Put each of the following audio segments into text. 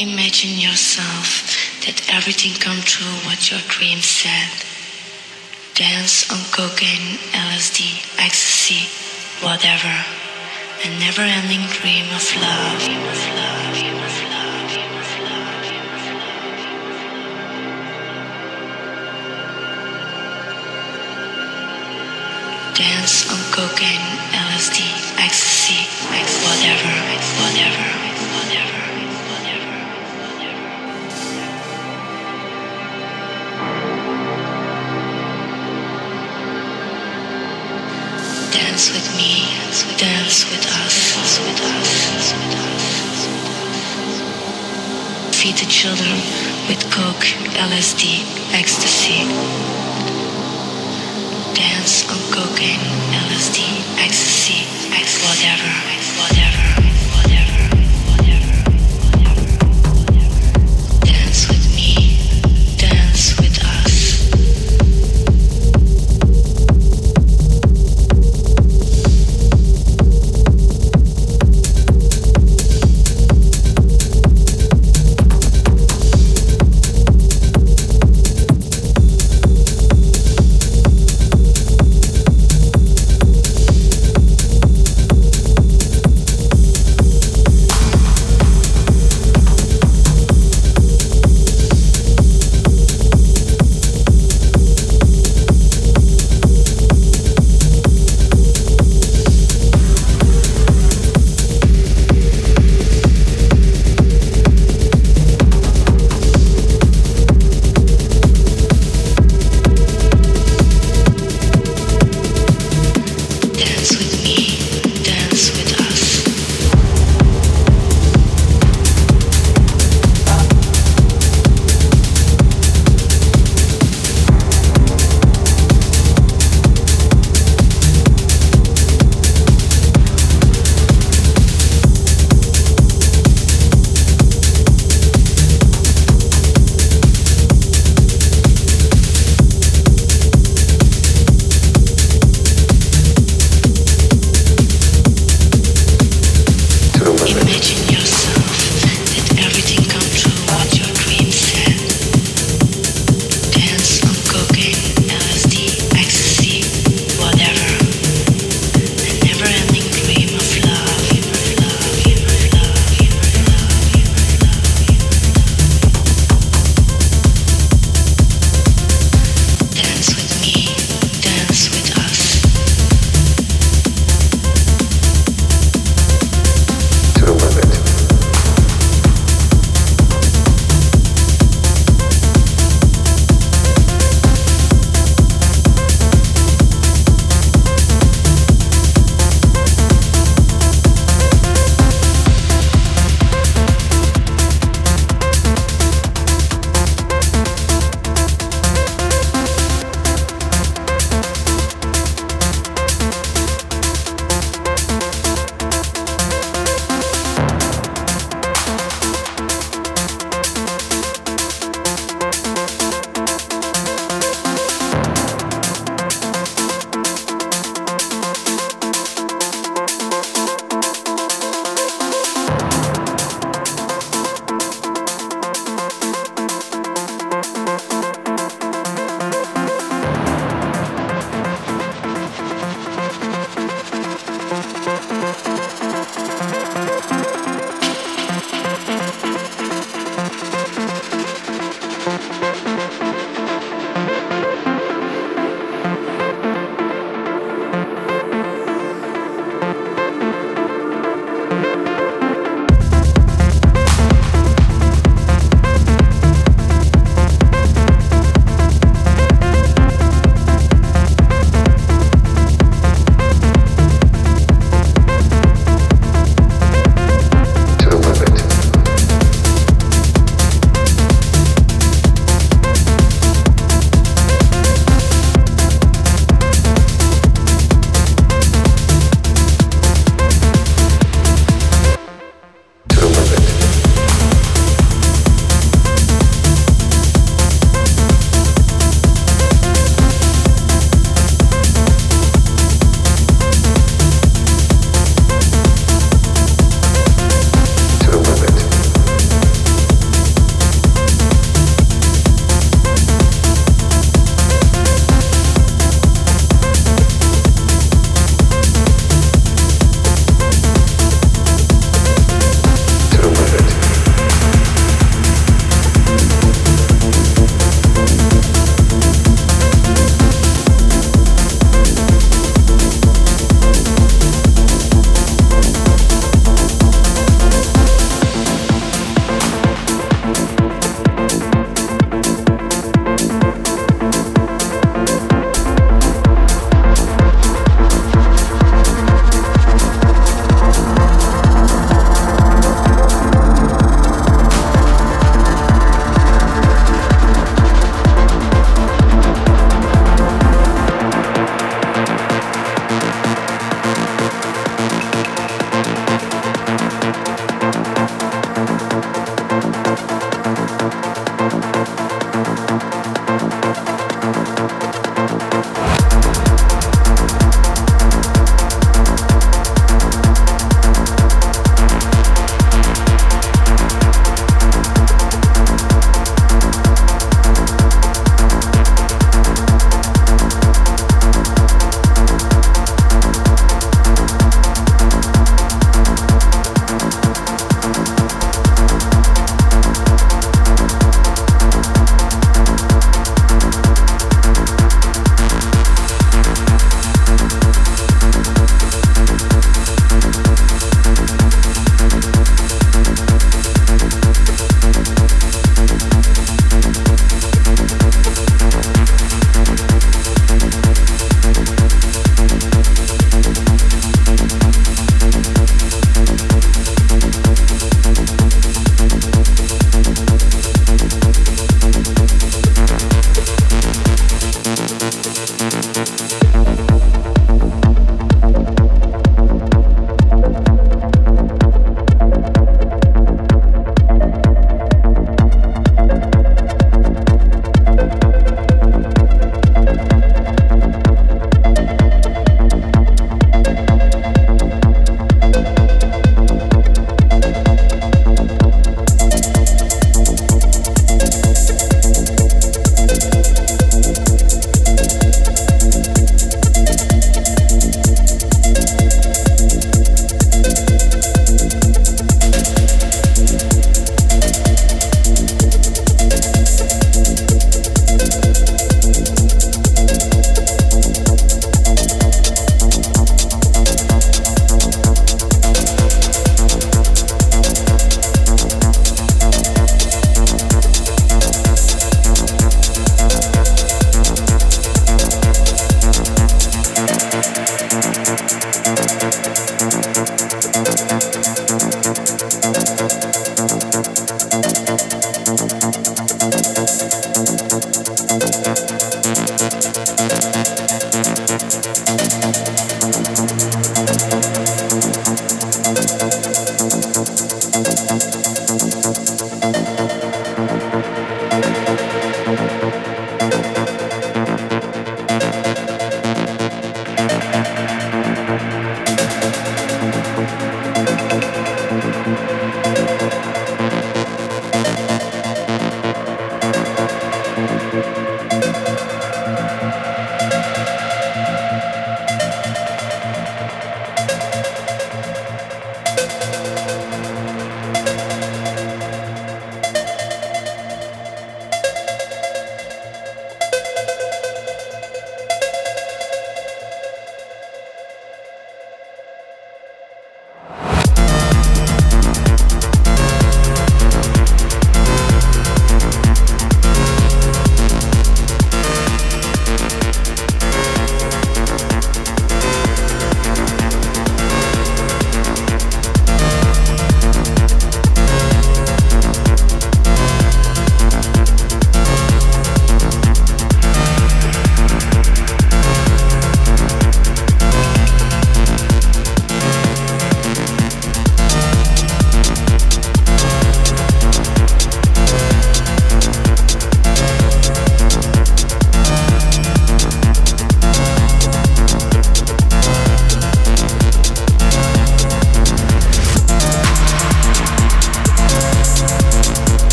Imagine yourself that everything come true what your dream said. Dance on cocaine, LSD, ecstasy, whatever. A never-ending dream of love. Dream of love. Dream of love. Dance on cocaine, LSD, ecstasy, whatever, whatever, The children with coke, LSD, ecstasy. Dance on cocaine, LSD, ecstasy, whatever, whatever,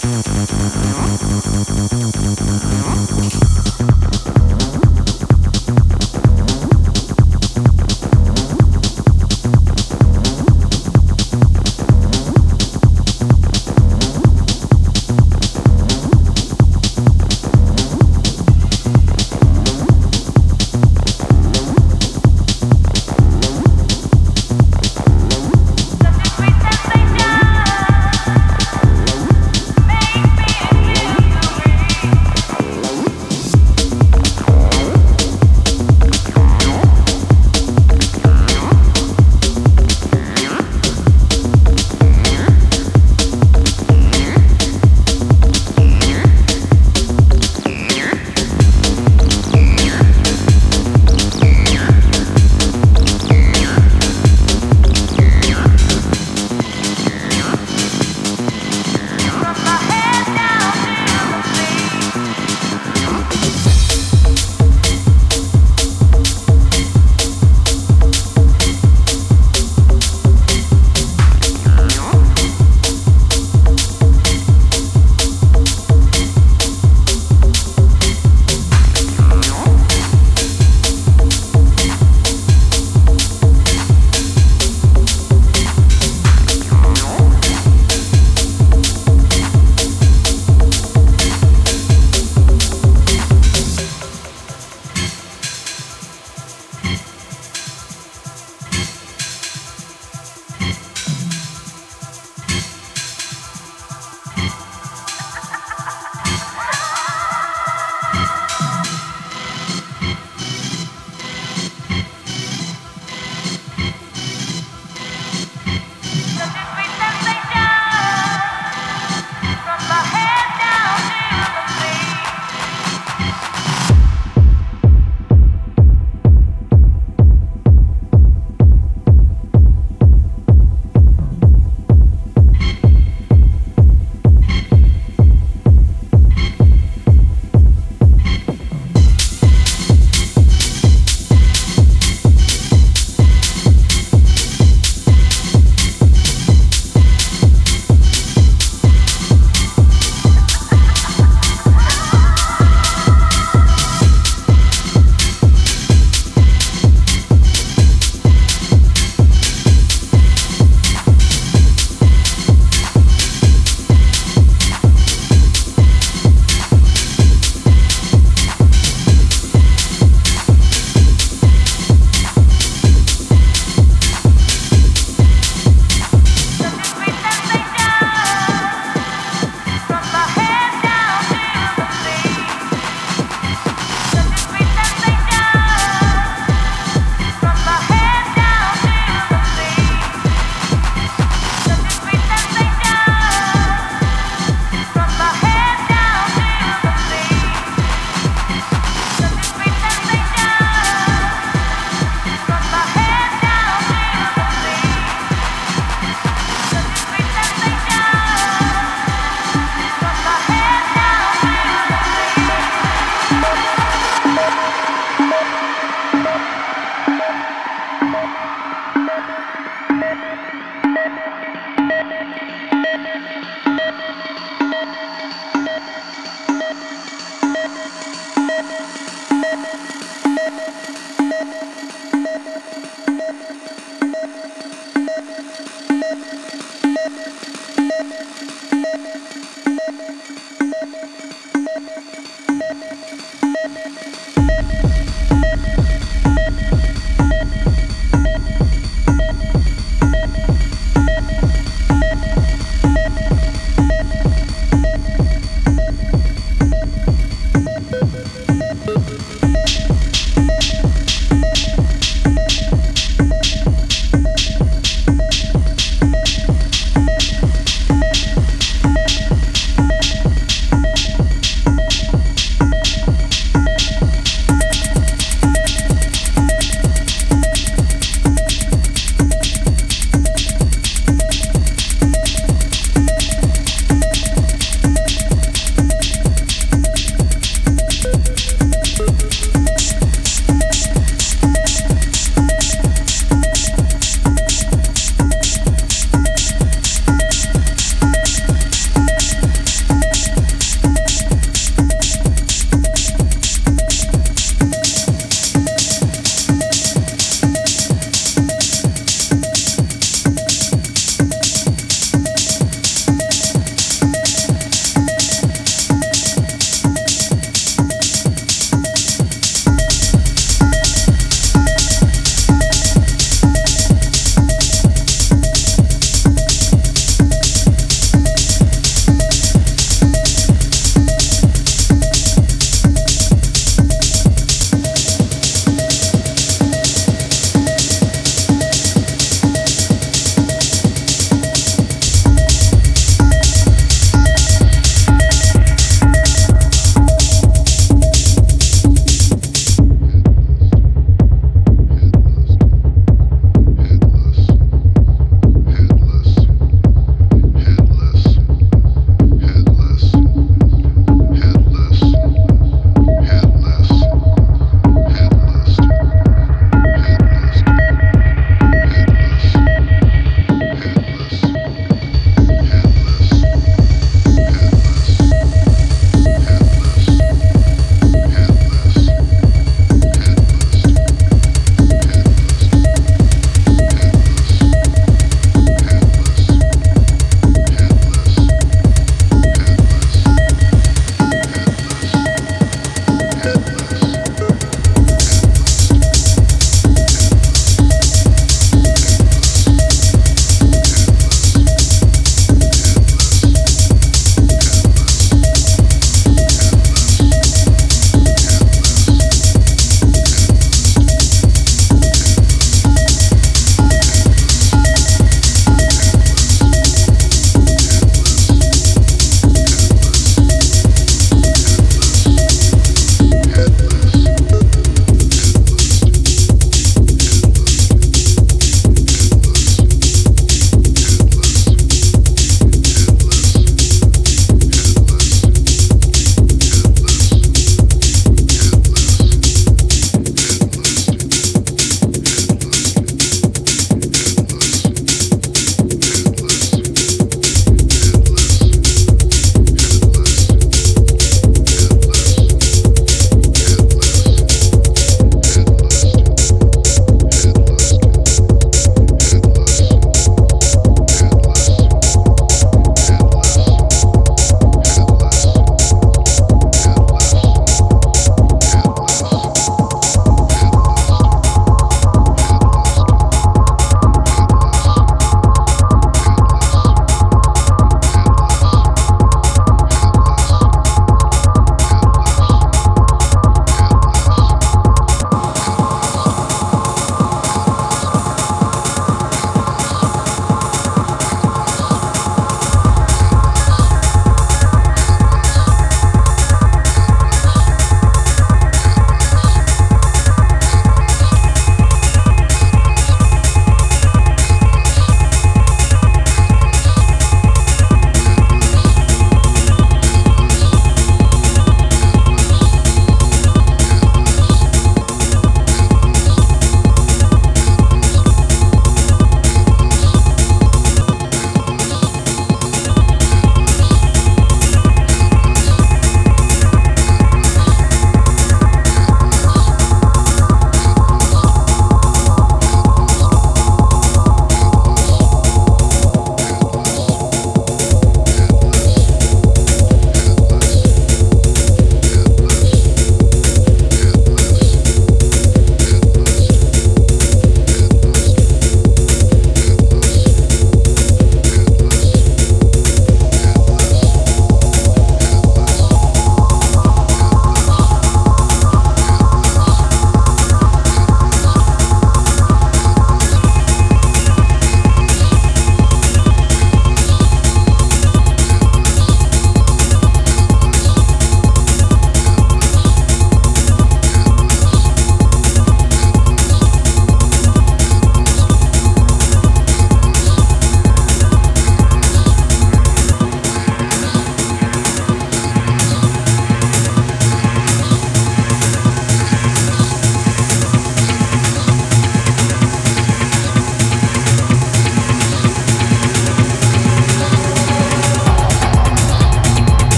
Thank